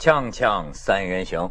锵锵三人行，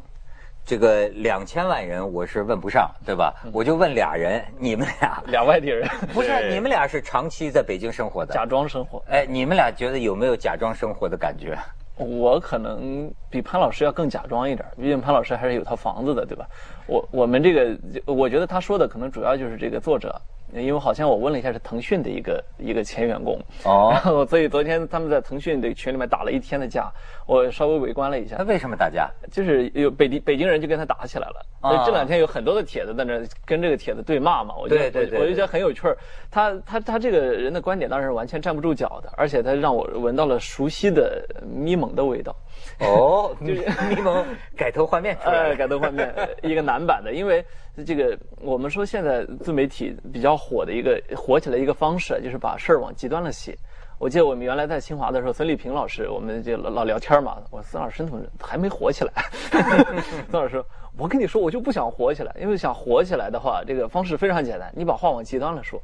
这个两千万人我是问不上，对吧？我就问俩人，你们俩 俩外地人，不是你们俩是长期在北京生活的，假装生活。哎，你们俩觉得有没有假装生活的感觉？我可能比潘老师要更假装一点，毕竟潘老师还是有套房子的，对吧？我我们这个，我觉得他说的可能主要就是这个作者。因为好像我问了一下，是腾讯的一个一个前员工哦，然 后所以昨天他们在腾讯的群里面打了一天的架，我稍微围观了一下。他为什么打架？就是有北京北京人就跟他打起来了。啊，这两天有很多的帖子在那跟这个帖子对骂嘛，我觉得我就觉得很有趣儿。他他他这个人的观点当然是完全站不住脚的，而且他让我闻到了熟悉的咪蒙的味道。哦，就是咪蒙改头换面，呃，改头换面，一个男版的，因为。这个我们说现在自媒体比较火的一个火起来一个方式，就是把事儿往极端了写。我记得我们原来在清华的时候，孙立平老师，我们就老聊天嘛。我说孙老师怎么还没火起来。孙老师，我跟你说，我就不想火起来，因为想火起来的话，这个方式非常简单，你把话往极端了说。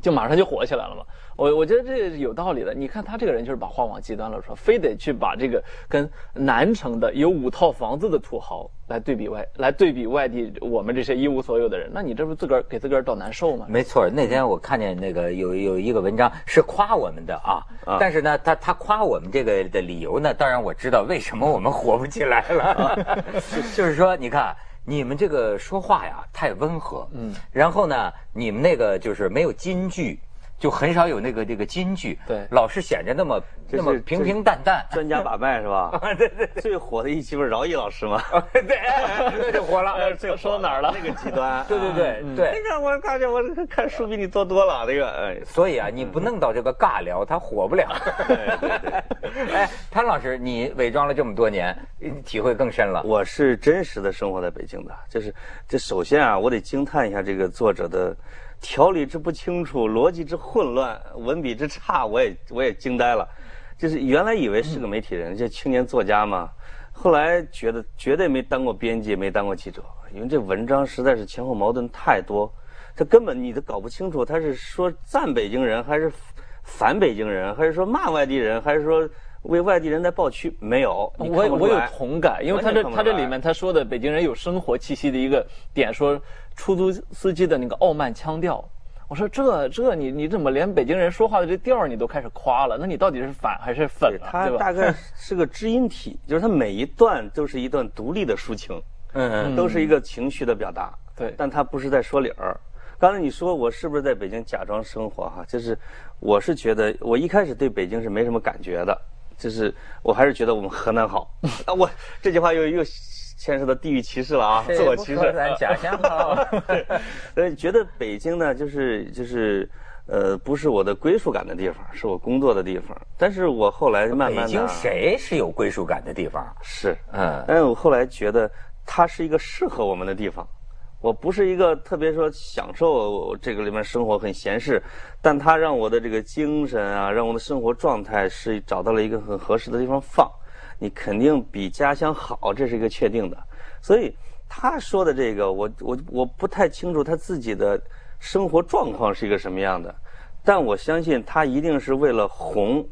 就马上就火起来了嘛，我我觉得这有道理的。你看他这个人就是把话往极端了说，非得去把这个跟南城的有五套房子的土豪来对比外，来对比外地我们这些一无所有的人，那你这不自个儿给自个儿找难受吗？没错，那天我看见那个有有一个文章是夸我们的啊，但是呢，他他夸我们这个的理由呢，当然我知道为什么我们火不起来了，就是说你看。你们这个说话呀太温和，嗯，然后呢，你们那个就是没有金句，就很少有那个这个金句，对，老是显着那么那么平平淡淡。专家把脉是吧？对对，最火的一期不是饶毅老师吗？对，那就火了。这说到哪儿了？那个极端。对对对对。那个我感觉我看书比你多多了，那个哎。所以啊，你不弄到这个尬聊，他火不了。哎，潘老师，你伪装了这么多年，体会更深了。我是真实的生活在北京的，就是这首先啊，我得惊叹一下这个作者的条理之不清楚，逻辑之混乱，文笔之差，我也我也惊呆了。就是原来以为是个媒体人，这青年作家嘛，后来觉得绝对没当过编辑，没当过记者，因为这文章实在是前后矛盾太多，他根本你都搞不清楚他是说赞北京人还是反北京人，还是说骂外地人，还是说。为外地人在抱屈，没有，我我有同感，因为他这他这里面他说的北京人有生活气息的一个点，说出租司机的那个傲慢腔调，我说这这你你怎么连北京人说话的这调你都开始夸了？那你到底是反还是粉了？他大概是个知音体，就是他每一段都是一段独立的抒情，嗯，都是一个情绪的表达，对，但他不是在说理儿。刚才你说我是不是在北京假装生活哈？就是我是觉得我一开始对北京是没什么感觉的。就是我还是觉得我们河南好 啊！我这句话又又牵涉到地域歧视了啊，自我歧视。咱假乡好。呃，觉得北京呢，就是就是呃，不是我的归属感的地方，是我工作的地方。但是我后来慢慢的，北京谁是有归属感的地方？是，嗯，但是我后来觉得它是一个适合我们的地方。我不是一个特别说享受这个里面生活很闲适，但它让我的这个精神啊，让我的生活状态是找到了一个很合适的地方放。你肯定比家乡好，这是一个确定的。所以他说的这个，我我我不太清楚他自己的生活状况是一个什么样的，但我相信他一定是为了红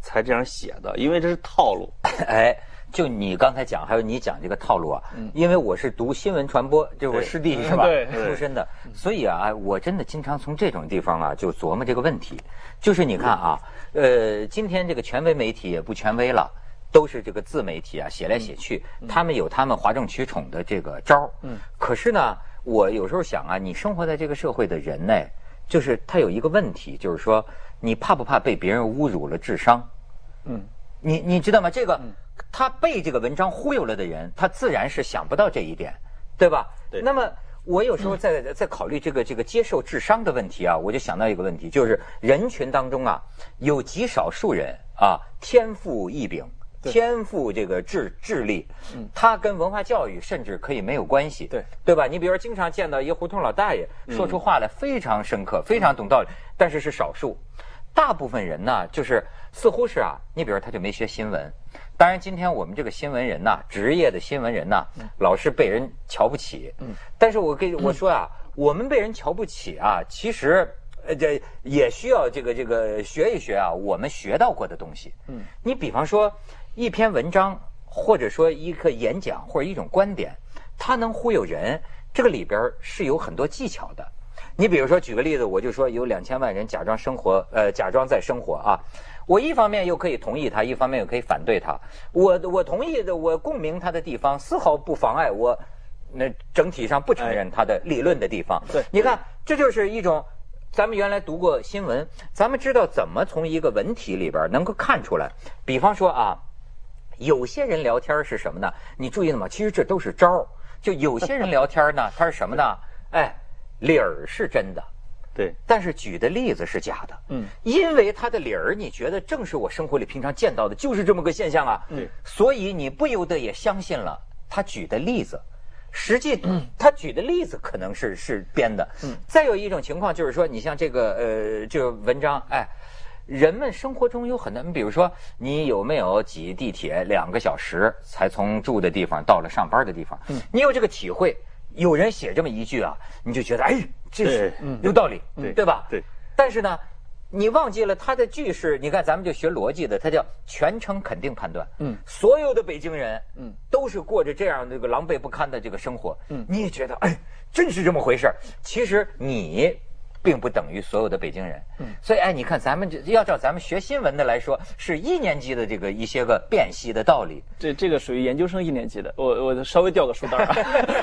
才这样写的，因为这是套路。哎。就你刚才讲，还有你讲这个套路啊，因为我是读新闻传播，就是我师弟是吧？出身的，所以啊，我真的经常从这种地方啊就琢磨这个问题。就是你看啊，呃，今天这个权威媒体也不权威了，都是这个自媒体啊，写来写去，他们有他们哗众取宠的这个招儿。嗯。可是呢，我有时候想啊，你生活在这个社会的人呢，就是他有一个问题，就是说，你怕不怕被别人侮辱了智商？嗯。你你知道吗？这个。他被这个文章忽悠了的人，他自然是想不到这一点，对吧？对。那么我有时候在在考虑这个这个接受智商的问题啊，我就想到一个问题，就是人群当中啊，有极少数人啊，天赋异禀，天赋这个智智力，嗯，他跟文化教育甚至可以没有关系，对对吧？你比如说，经常见到一个胡同老大爷说出话来非常深刻，非常懂道理，但是是少数。大部分人呢，就是似乎是啊，你比如他就没学新闻。当然，今天我们这个新闻人呐，职业的新闻人呐，老是被人瞧不起。嗯。但是我跟我说啊，我们被人瞧不起啊，其实呃这也需要这个这个学一学啊，我们学到过的东西。嗯。你比方说一篇文章或者说一个演讲或者一种观点，它能忽悠人，这个里边是有很多技巧的。你比如说，举个例子，我就说有两千万人假装生活，呃，假装在生活啊。我一方面又可以同意他，一方面又可以反对他。我我同意的，我共鸣他的地方，丝毫不妨碍我那整体上不承认他的理论的地方。对，你看，这就是一种咱们原来读过新闻，咱们知道怎么从一个文体里边能够看出来。比方说啊，有些人聊天是什么呢？你注意了吗？其实这都是招儿。就有些人聊天呢，他是什么呢？哎。理儿是真的，对，但是举的例子是假的，嗯，因为他的理儿，你觉得正是我生活里平常见到的，就是这么个现象啊，对，所以你不由得也相信了他举的例子，实际他举的例子可能是是编的，嗯，再有一种情况就是说，你像这个呃，这个文章，哎，人们生活中有很多，你比如说，你有没有挤地铁两个小时才从住的地方到了上班的地方？嗯，你有这个体会。有人写这么一句啊，你就觉得哎，这是有道理，对对吧？对。但是呢，你忘记了他的句式。你看，咱们就学逻辑的，他叫全程肯定判断。嗯。所有的北京人，嗯，都是过着这样这个狼狈不堪的这个生活。嗯。你也觉得哎，真是这么回事其实你。并不等于所有的北京人，嗯，所以哎，你看咱们这要照咱们学新闻的来说，是一年级的这个一些个辨析的道理。这这个属于研究生一年级的，我我稍微掉个书袋儿，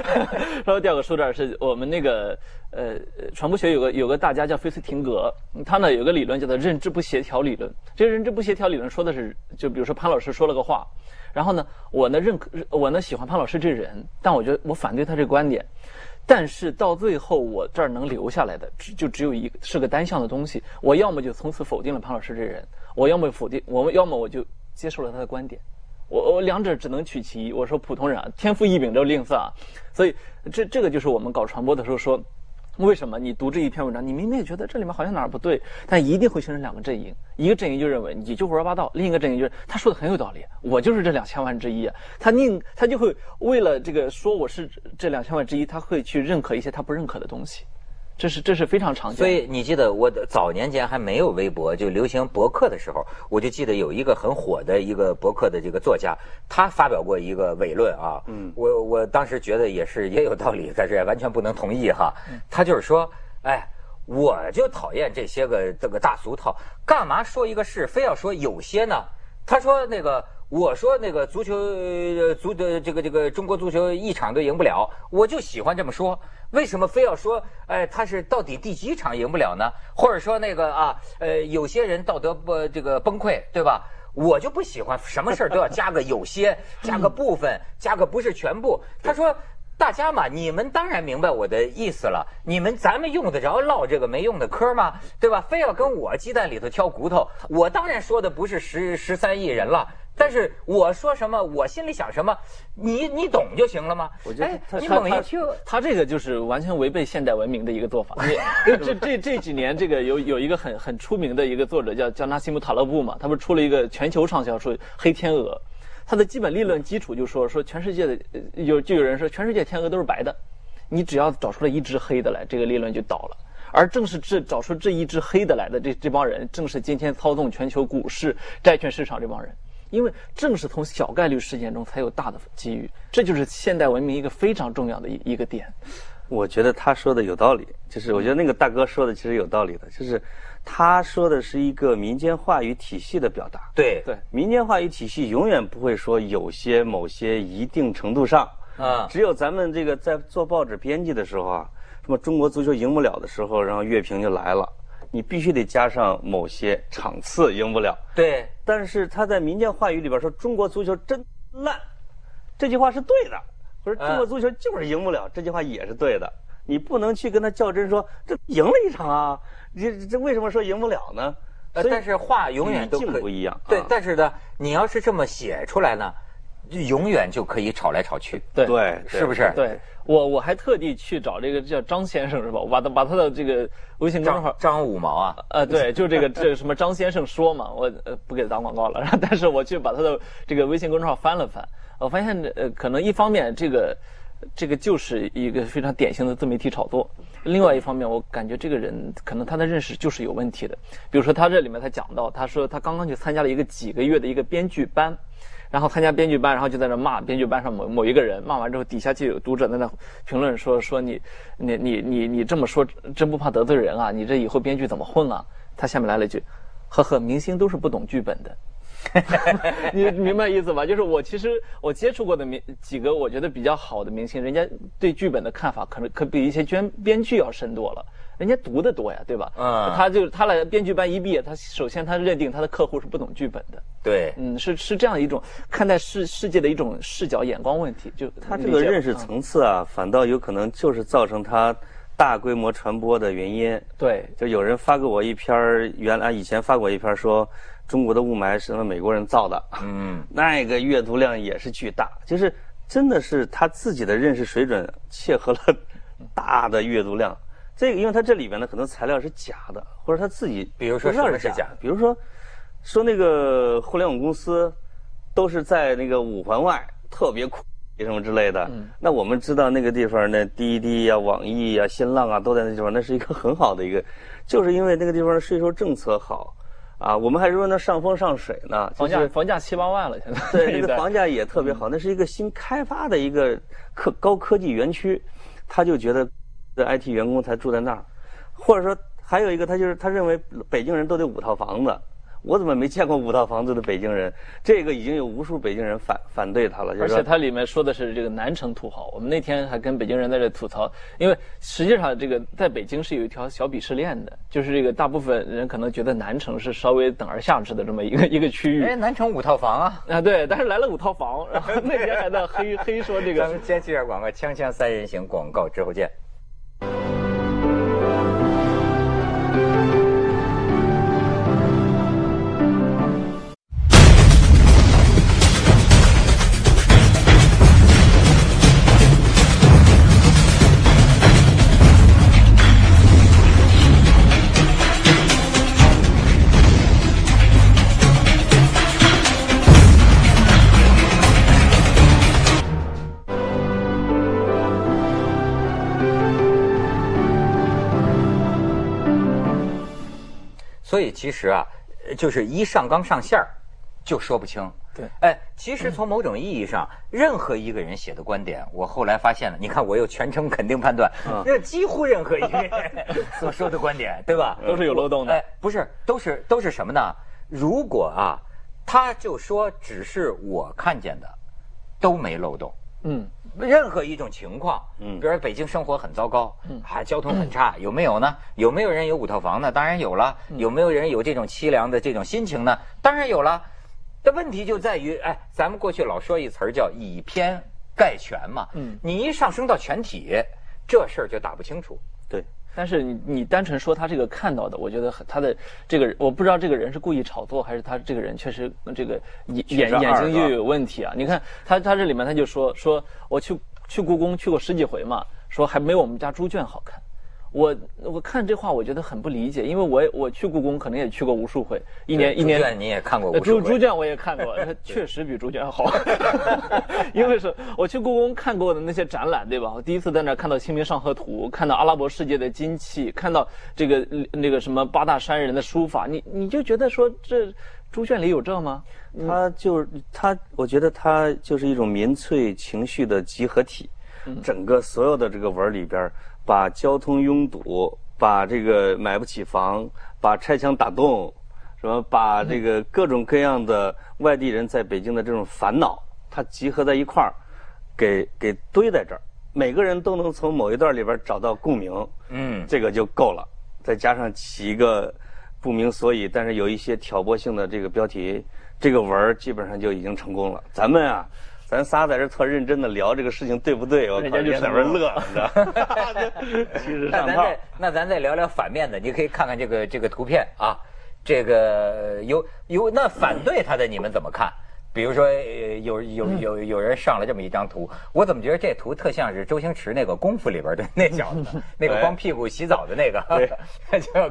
稍微掉个书袋儿，是我们那个呃传播学有个有个大家叫菲斯廷格，他呢有个理论叫做认知不协调理论。这个认知不协调理论说的是，就比如说潘老师说了个话，然后呢我呢认可我呢喜欢潘老师这人，但我觉得我反对他这个观点。但是到最后，我这儿能留下来的只就只有一个是个单向的东西。我要么就从此否定了潘老师这人，我要么否定，我们要么我就接受了他的观点。我我两者只能取其一。我说普通人啊，天赋异禀这吝啬啊。所以这这个就是我们搞传播的时候说。为什么你读这一篇文章，你明明也觉得这里面好像哪儿不对，但一定会形成两个阵营，一个阵营就认为你就胡说八道，另一个阵营就是他说的很有道理，我就是这两千万之一，他宁他就会为了这个说我是这两千万之一，他会去认可一些他不认可的东西。这是这是非常常见。所以你记得我早年间还没有微博就流行博客的时候，我就记得有一个很火的一个博客的这个作家，他发表过一个伪论啊。嗯。我我当时觉得也是也有道理，但是也完全不能同意哈。他就是说，哎，我就讨厌这些个这个大俗套，干嘛说一个事非要说有些呢？他说那个。我说那个足球足的这个这个中国足球一场都赢不了，我就喜欢这么说。为什么非要说哎他是到底第几场赢不了呢？或者说那个啊呃有些人道德不这个崩溃对吧？我就不喜欢什么事儿都要加个有些，加个部分，加个不是全部。他说。大家嘛，你们当然明白我的意思了。你们咱们用得着唠这个没用的嗑吗？对吧？非要跟我鸡蛋里头挑骨头，我当然说的不是十十三亿人了。但是我说什么，我心里想什么，你你懂就行了吗？我觉得他他他这个就是完全违背现代文明的一个做法。这这这几年，这个有有一个很很出名的一个作者叫叫纳西姆塔勒布嘛，他不是出了一个全球畅销书《黑天鹅》。他的基本理论基础就说说全世界的有就有人说全世界天鹅都是白的，你只要找出来一只黑的来，这个理论就倒了。而正是这找出这一只黑的来的这这帮人，正是今天操纵全球股市、债券市场这帮人。因为正是从小概率事件中才有大的机遇，这就是现代文明一个非常重要的一一个点。我觉得他说的有道理，就是我觉得那个大哥说的其实有道理的，就是。他说的是一个民间话语体系的表达。对对，民间话语体系永远不会说有些某些一定程度上啊。只有咱们这个在做报纸编辑的时候啊，什么中国足球赢不了的时候，然后乐评就来了，你必须得加上某些场次赢不了。对。但是他在民间话语里边说中国足球真烂，这句话是对的；或者中国足球就是赢不了，这句话也是对的。你不能去跟他较真，说这赢了一场啊。这这为什么说赢不了呢？呃，但是话永远都不一样。对，但是呢，你要是这么写出来呢，永远就可以吵来吵去。对对，是不是？对，我我还特地去找这个叫张先生是吧？我把他把他的这个微信公众号张五毛啊，呃，对，就这个这什么张先生说嘛，我呃不给他打广告了。但是我去把他的这个微信公众号翻了翻，我发现呃可能一方面这个。这个就是一个非常典型的自媒体炒作。另外一方面，我感觉这个人可能他的认识就是有问题的。比如说他这里面他讲到，他说他刚刚去参加了一个几个月的一个编剧班，然后参加编剧班，然后就在那骂编剧班上某某一个人，骂完之后底下就有读者在那评论说说你你你你你这么说真不怕得罪人啊？你这以后编剧怎么混啊？他下面来了一句，呵呵，明星都是不懂剧本的。你明白意思吧？就是我其实我接触过的明几个我觉得比较好的明星，人家对剧本的看法可能可比一些编编剧要深多了。人家读的多呀，对吧？嗯，他就他来编剧班一毕业，他首先他认定他的客户是不懂剧本的。对，嗯，是是这样一种看待世世界的一种视角眼光问题。就他这个认识层次啊，反倒有可能就是造成他大规模传播的原因。对，就有人发给我一篇原来以前发过一篇说。中国的雾霾是美国人造的，嗯，那个阅读量也是巨大，就是真的是他自己的认识水准切合了大的阅读量。这个，因为他这里边呢，可能材料是假的，或者他自己，比如说什么是假？比如说说那个互联网公司都是在那个五环外，特别苦什么之类的。那我们知道那个地方，呢滴滴呀、网易呀、新浪啊都在那地方，那是一个很好的一个，就是因为那个地方的税收政策好。啊，我们还说那上风上水呢，房价房价七八万了，现在对，那个房价也特别好，那是一个新开发的一个科高科技园区，他就觉得这 IT 员工才住在那儿，或者说还有一个，他就是他认为北京人都得五套房子。我怎么没见过五套房子的北京人？这个已经有无数北京人反反对他了。而且他里面说的是这个南城土豪。我们那天还跟北京人在这吐槽，因为实际上这个在北京是有一条小鄙视链的，就是这个大部分人可能觉得南城是稍微等而下之的这么一个一个区域。哎，南城五套房啊！啊，对，但是来了五套房，然后那天还在黑 黑说这个。咱们先去下广告，锵锵三人行广告之后见。所以其实啊，就是一上纲上线儿，就说不清。对，哎，其实从某种意义上，任何一个人写的观点，我后来发现了，你看我又全程肯定判断，那几乎任何一个人 所说的观点，对吧？都是有漏洞的。哎，不是，都是都是什么呢？如果啊，他就说只是我看见的，都没漏洞。嗯，任何一种情况，嗯，比如说北京生活很糟糕，嗯，还交通很差，有没有呢？有没有人有五套房呢？当然有了。有没有人有这种凄凉的这种心情呢？当然有了。这问题就在于，哎，咱们过去老说一词儿叫以偏概全嘛，嗯，你一上升到全体，这事儿就打不清楚。对。但是你你单纯说他这个看到的，我觉得他的这个我不知道这个人是故意炒作，还是他这个人确实这个眼眼眼睛就有问题啊！你看他他这里面他就说说我去去故宫去过十几回嘛，说还没我们家猪圈好看。我我看这话，我觉得很不理解，因为我我去故宫，可能也去过无数回，一年一年。你也看过猪猪圈我也看过，它确实比猪圈好。因为是我去故宫看过的那些展览，对吧？我第一次在那儿看到《清明上河图》，看到阿拉伯世界的金器，看到这个那个什么八大山人的书法，你你就觉得说这猪圈里有这吗？它就是它，我觉得它就是一种民粹情绪的集合体，整个所有的这个文里边。把交通拥堵，把这个买不起房，把拆墙打洞，什么把这个各种各样的外地人在北京的这种烦恼，它集合在一块儿，给给堆在这儿，每个人都能从某一段里边找到共鸣，嗯，这个就够了。再加上起一个不明所以，但是有一些挑拨性的这个标题，这个文儿基本上就已经成功了。咱们啊。咱仨在这特认真的聊这个事情，对不对？我靠，就在那边乐，你知道？其实上套。那咱再聊聊反面的，你可以看看这个这个图片啊，这个有有那反对他的，你们怎么看？比如说有有有有人上了这么一张图，我怎么觉得这图特像是周星驰那个功夫里边的那小子，那个光屁股洗澡的那个，叫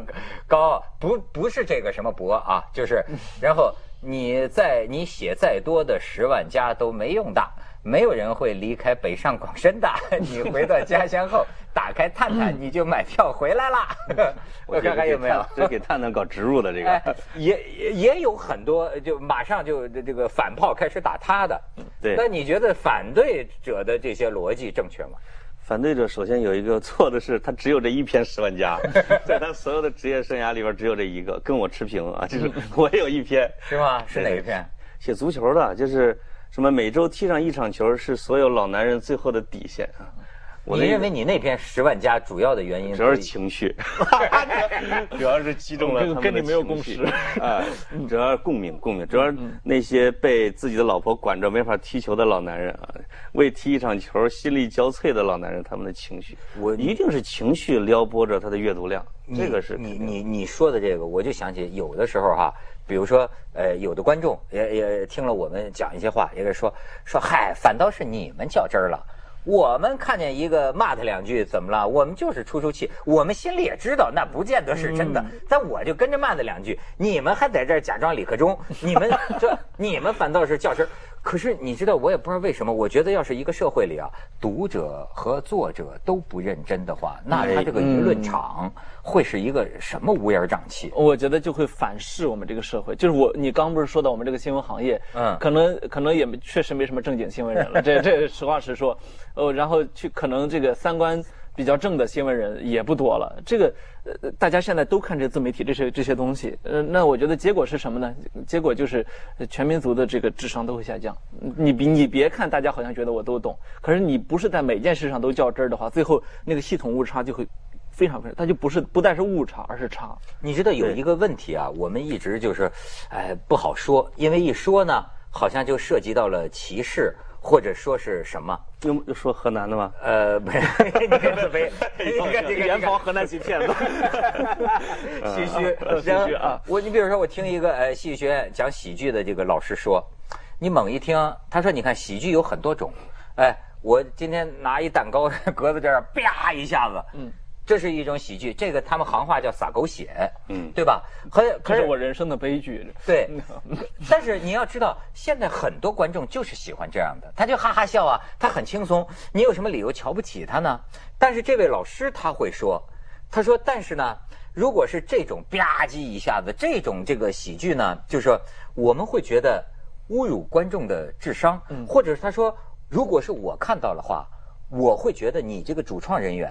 高不不是这个什么博啊，就是然后你在你写再多的十万加都没用的。没有人会离开北上广深的。你回到家乡后，打开探探，你就买票回来了。我看看有没有，这给探探搞植入的这个，也也也有很多，就马上就这个反炮开始打他的。对。那你觉得反对者的这些逻辑正确吗？反对者首先有一个错的是，他只有这一篇十万加，在他所有的职业生涯里边只有这一个，跟我持平啊，就是 我有一篇。是吗？是哪一篇？写足球的，就是。什么每周踢上一场球是所有老男人最后的底线啊！你认为你那篇十万加主要的原因主要是情绪，主要是击中了他们跟你没有共识啊，主要是共鸣共鸣，主要那些被自己的老婆管着没法踢球的老男人啊，为踢一场球心力交瘁的老男人，他们的情绪，我一定是情绪撩拨着他的阅读量，这个是你你你说的这个，我就想起有的时候哈。比如说，呃，有的观众也也听了我们讲一些话，也给说说，嗨，反倒是你们较真儿了。我们看见一个骂他两句，怎么了？我们就是出出气，我们心里也知道那不见得是真的，但我就跟着骂他两句。你们还在这儿假装李克忠，你们 这你们反倒是较真儿。可是你知道，我也不知道为什么。我觉得，要是一个社会里啊，读者和作者都不认真的话，那他这个舆论场会是一个什么乌烟瘴气？我觉得就会反噬我们这个社会。就是我，你刚不是说到我们这个新闻行业，嗯，可能可能也确实没什么正经新闻人了。这这实话实说，哦，然后去可能这个三观。比较正的新闻人也不多了，这个呃，大家现在都看这自媒体这些这些东西，呃，那我觉得结果是什么呢？结果就是全民族的这个智商都会下降。你比你别看大家好像觉得我都懂，可是你不是在每件事上都较真儿的话，最后那个系统误差就会非常非常，它就不是不但是误差，而是差。你知道有一个问题啊，我们一直就是，哎，不好说，因为一说呢，好像就涉及到了歧视。或者说是什么？又又说河南的吗？呃，没，你看这没，你看这个严防河南籍骗子，戏虚，戏虚啊！我你比如说，我听一个呃戏剧学院讲喜剧的这个老师说，你猛一听，他说你看喜剧有很多种，哎，我今天拿一蛋糕搁在这儿，啪一下子，嗯。这是一种喜剧，这个他们行话叫撒狗血，嗯，对吧？可可是我人生的悲剧。对，但是你要知道，现在很多观众就是喜欢这样的，他就哈哈笑啊，他很轻松。你有什么理由瞧不起他呢？但是这位老师他会说，他说，但是呢，如果是这种吧唧一下子这种这个喜剧呢，就是说我们会觉得侮辱观众的智商，或者是他说，如果是我看到的话，我会觉得你这个主创人员。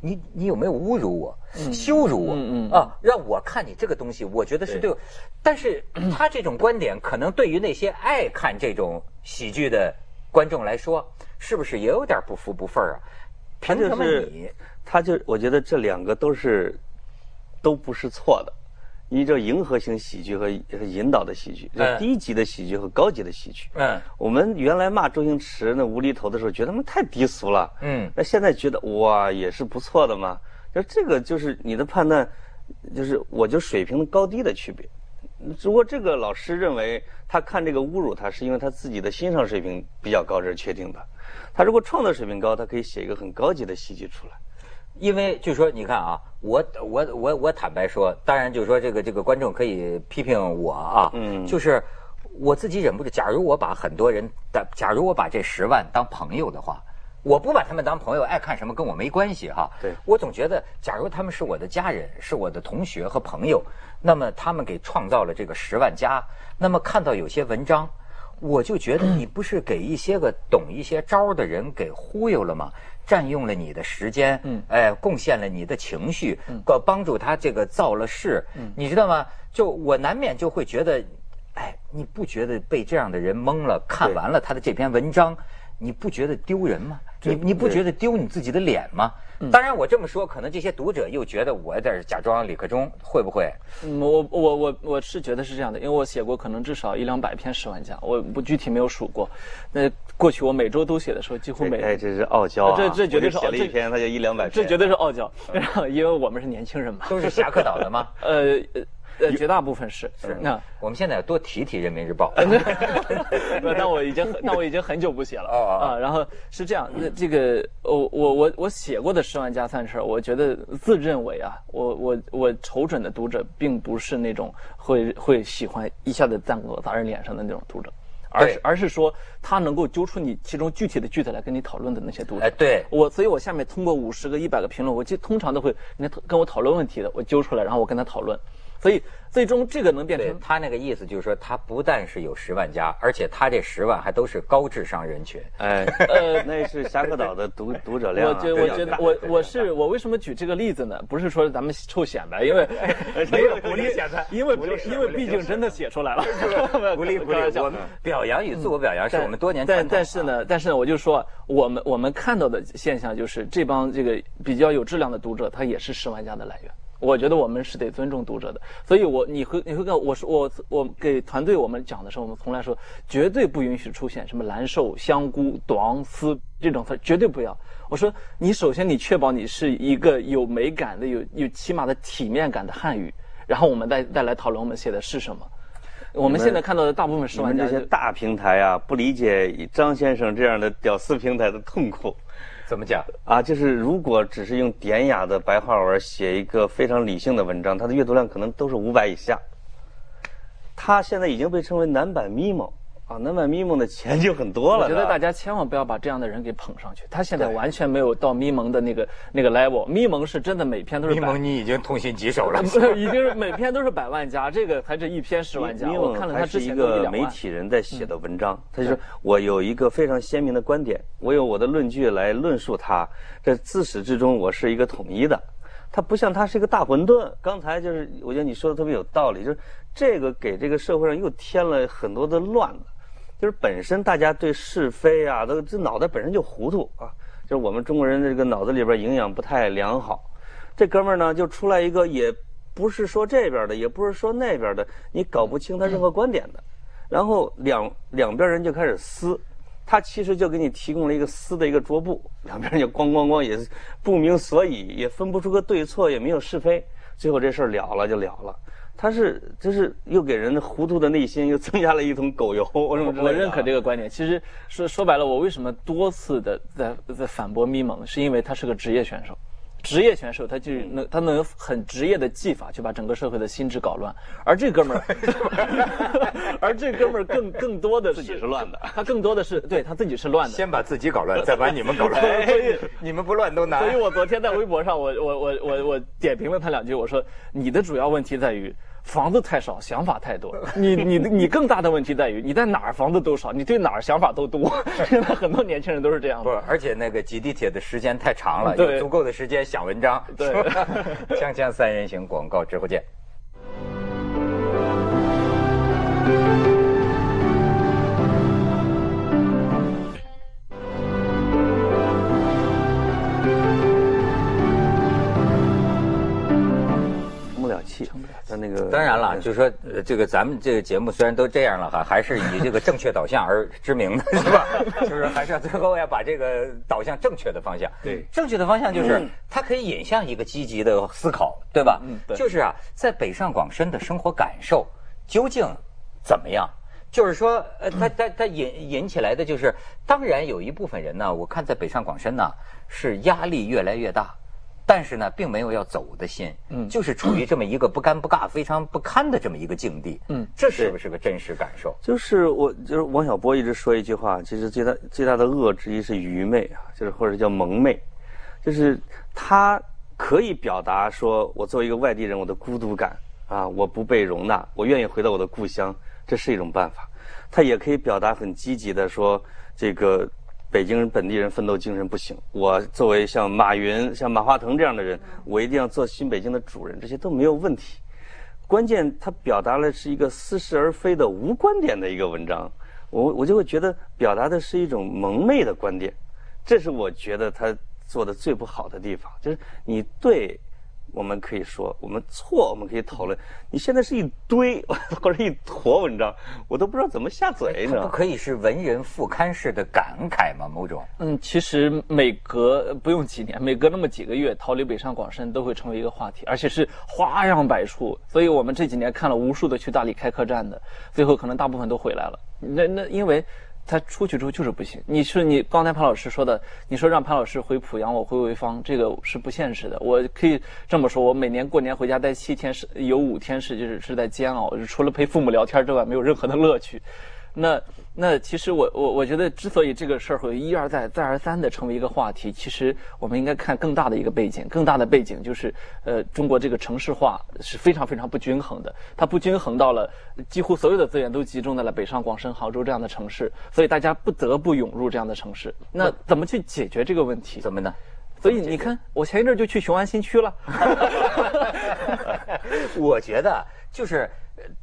你你有没有侮辱我、羞辱我啊？让我看你这个东西，我觉得是对。但是他这种观点，可能对于那些爱看这种喜剧的观众来说，是不是也有点不服不忿啊？凭什么你？他就我觉得这两个都是都不是错的。你这迎合型喜剧和引导的喜剧，就低级的喜剧和高级的喜剧。嗯，我们原来骂周星驰那无厘头的时候，觉得他们太低俗了。嗯，那现在觉得哇，也是不错的嘛。就这个就是你的判断，就是我就水平的高低的区别。如果这个老师认为他看这个侮辱他，是因为他自己的欣赏水平比较高，这是确定的。他如果创作水平高，他可以写一个很高级的喜剧出来。因为就说你看啊，我我我我坦白说，当然就是说这个这个观众可以批评我啊，嗯，就是我自己忍不住。假如我把很多人的，假如我把这十万当朋友的话，我不把他们当朋友，爱看什么跟我没关系哈。对，我总觉得，假如他们是我的家人，是我的同学和朋友，那么他们给创造了这个十万加，那么看到有些文章，我就觉得你不是给一些个懂一些招的人给忽悠了吗？占用了你的时间，嗯，哎，贡献了你的情绪，嗯，帮助他这个造了势，嗯，你知道吗？就我难免就会觉得，哎，你不觉得被这样的人蒙了？看完了他的这篇文章，你不觉得丢人吗？你你不觉得丢你自己的脸吗？当然，我这么说，可能这些读者又觉得我在假装李克忠，会不会？嗯，我我我我是觉得是这样的，因为我写过可能至少一两百篇十万加，我不具体没有数过。那过去我每周都写的时候，几乎每哎，这是傲娇啊！这这绝对是写了一篇，他就一两百这绝对是傲娇，因为我们是年轻人嘛。都是侠客岛的吗？呃。呃，绝大部分是是。那我们现在多提提《人民日报》。那我已经那我已经很久不写了啊。然后是这样，那这个我我我我写过的十万加三十，我觉得自认为啊，我我我瞅准的读者并不是那种会会喜欢一下子赞我砸人脸上的那种读者，而是而是说他能够揪出你其中具体的句子来跟你讨论的那些读者。哎，对我，所以我下面通过五十个、一百个评论，我就通常都会跟跟我讨论问题的，我揪出来，然后我跟他讨论。所以最终这个能变成他那个意思，就是说他不但是有十万加，而且他这十万还都是高智商人群。哎，呃，那是侠客岛的读读者量。我觉我觉得我我是我为什么举这个例子呢？不是说咱们臭显摆，因为 没有鼓励显摆，因为因为毕竟真的写出来了。鼓励鼓励，我们表扬与自我表扬是我们多年但但是呢，但是呢，我就说我们我们看到的现象就是这帮这个比较有质量的读者，他也是十万加的来源。我觉得我们是得尊重读者的，所以我你会你会跟我说我我给团队我们讲的时候，我们从来说绝对不允许出现什么蓝瘦、香菇、短丝这种词，绝对不要。我说你首先你确保你是一个有美感的、有有起码的体面感的汉语，然后我们再再来讨论我们写的是什么。我们现在看到的大部分十万家这些大平台啊，不理解张先生这样的屌丝平台的痛苦。怎么讲啊？就是如果只是用典雅的白话文写一个非常理性的文章，它的阅读量可能都是五百以下。他现在已经被称为男版咪蒙。啊，那么咪蒙的钱就很多了。我觉得大家千万不要把这样的人给捧上去，他现在完全没有到咪蒙的那个那个 level。咪蒙是真的每篇都是。咪蒙你已经痛心疾首了，已经是每篇都是百万加，这个才是一篇十万加。我看了他之前一个媒体人在写的文章，他就说我有一个非常鲜明的观点，我有我的论据来论述它，这自始至终我是一个统一的。他不像他是一个大混沌。刚才就是我觉得你说的特别有道理，就是这个给这个社会上又添了很多的乱子。就是本身大家对是非啊，都这脑袋本身就糊涂啊。就是我们中国人的这个脑子里边营养不太良好。这哥们儿呢，就出来一个，也不是说这边的，也不是说那边的，你搞不清他任何观点的。然后两两边人就开始撕，他其实就给你提供了一个撕的一个桌布，两边人就咣咣咣，也不明所以，也分不出个对错，也没有是非，最后这事儿了了就了了。他是就是又给人糊涂的内心又增加了一桶狗油，我我认可这个观点。其实说说白了，我为什么多次的在在反驳咪蒙，是因为他是个职业选手。职业选手他就能他能很职业的技法去把整个社会的心智搞乱，而这哥们儿，而这哥们儿更更多的自己是乱的，他更多的是对他自己是乱的，先把自己搞乱，再把你们搞乱，所以你们不乱都难。所以我昨天在微博上，我我我我我点评了他两句，我说你的主要问题在于。房子太少，想法太多。你你你更大的问题在于，你在哪儿房子都少，你对哪儿想法都多。现在很多年轻人都是这样。不，而且那个挤地铁的时间太长了，有足够的时间想文章。对，锵锵三人行广告之后见。那个当然了，就是说，这个咱们这个节目虽然都这样了哈，还是以这个正确导向而知名的，是吧？就是还是要最后要把这个导向正确的方向。对，正确的方向就是它可以引向一个积极的思考，对吧？嗯，对。就是啊，在北上广深的生活感受究竟怎么样？就是说，呃，它它它引引起来的就是，当然有一部分人呢，我看在北上广深呢是压力越来越大。但是呢，并没有要走的心，嗯，就是处于这么一个不尴不尬、非常不堪的这么一个境地，嗯，这是不是个真实感受？就是我，就是王小波一直说一句话，其实最大最大的恶之一是愚昧啊，就是或者叫蒙昧，就是他可以表达说，我作为一个外地人，我的孤独感啊，我不被容纳，我愿意回到我的故乡，这是一种办法。他也可以表达很积极的说，这个。北京人本地人奋斗精神不行，我作为像马云、像马化腾这样的人，我一定要做新北京的主人，这些都没有问题。关键他表达了是一个似是而非的无观点的一个文章，我我就会觉得表达的是一种蒙昧的观点，这是我觉得他做的最不好的地方，就是你对我们可以说，我们错，我们可以讨论。你现在是一堆 或者一坨文章，我都不知道怎么下嘴，呢。不可以是文人副刊式的感慨吗？某种？嗯，其实每隔不用几年，每隔那么几个月，逃离北上广深都会成为一个话题，而且是花样百出。所以我们这几年看了无数的去大理开客栈的，最后可能大部分都回来了。那那因为。他出去之后就是不行。你是你刚才潘老师说的，你说让潘老师回濮阳，我回潍坊，这个是不现实的。我可以这么说，我每年过年回家待七天，是有五天是就是是在煎熬，除了陪父母聊天之外，没有任何的乐趣。那那其实我我我觉得，之所以这个事儿会一而再再而三的成为一个话题，其实我们应该看更大的一个背景。更大的背景就是，呃，中国这个城市化是非常非常不均衡的。它不均衡到了几乎所有的资源都集中在了北上广深、杭州这样的城市，所以大家不得不涌入这样的城市。那怎么去解决这个问题？怎么呢？所以你看，我前一阵就去雄安新区了。我觉得就是。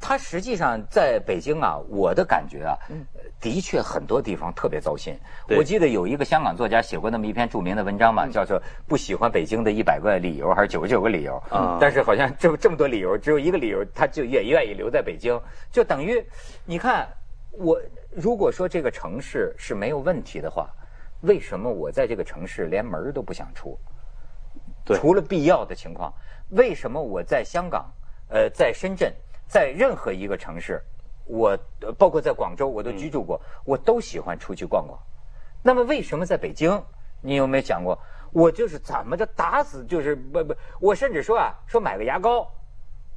他实际上在北京啊，我的感觉啊，的确很多地方特别糟心。我记得有一个香港作家写过那么一篇著名的文章嘛，叫做《不喜欢北京的一百个理由》还是九十九个理由。啊，但是好像这这么多理由，只有一个理由，他就也愿意留在北京。就等于，你看，我如果说这个城市是没有问题的话，为什么我在这个城市连门都不想出？对，除了必要的情况，为什么我在香港，呃，在深圳？在任何一个城市，我包括在广州，我都居住过，我都喜欢出去逛逛。那么为什么在北京？你有没有想过？我就是怎么着打死就是不不，我甚至说啊，说买个牙膏，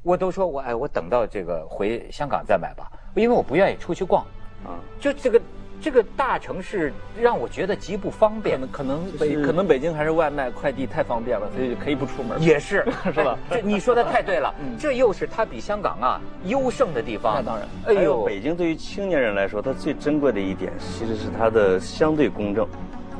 我都说我哎，我等到这个回香港再买吧，因为我不愿意出去逛。啊，就这个。这个大城市让我觉得极不方便。可能北可能北京还是外卖快递太方便了，所以可以不出门。也是，是吧？这你说的太对了。这又是它比香港啊优胜的地方。那当然。哎呦，北京对于青年人来说，它最珍贵的一点其实是它的相对公正。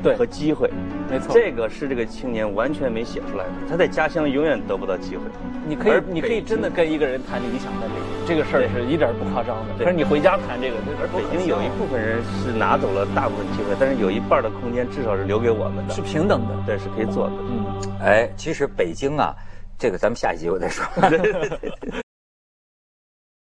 对和机会，没错，这个是这个青年完全没写出来的。他在家乡永远得不到机会。你可以，你可以真的跟一个人谈理想的这个事儿是一点不夸张的。可是你回家谈这个，而北京有一部分人是拿走了大部分机会，但是有一半的空间至少是留给我们的，是平等的，对，是可以做的。嗯，哎，其实北京啊，这个咱们下一集我再说。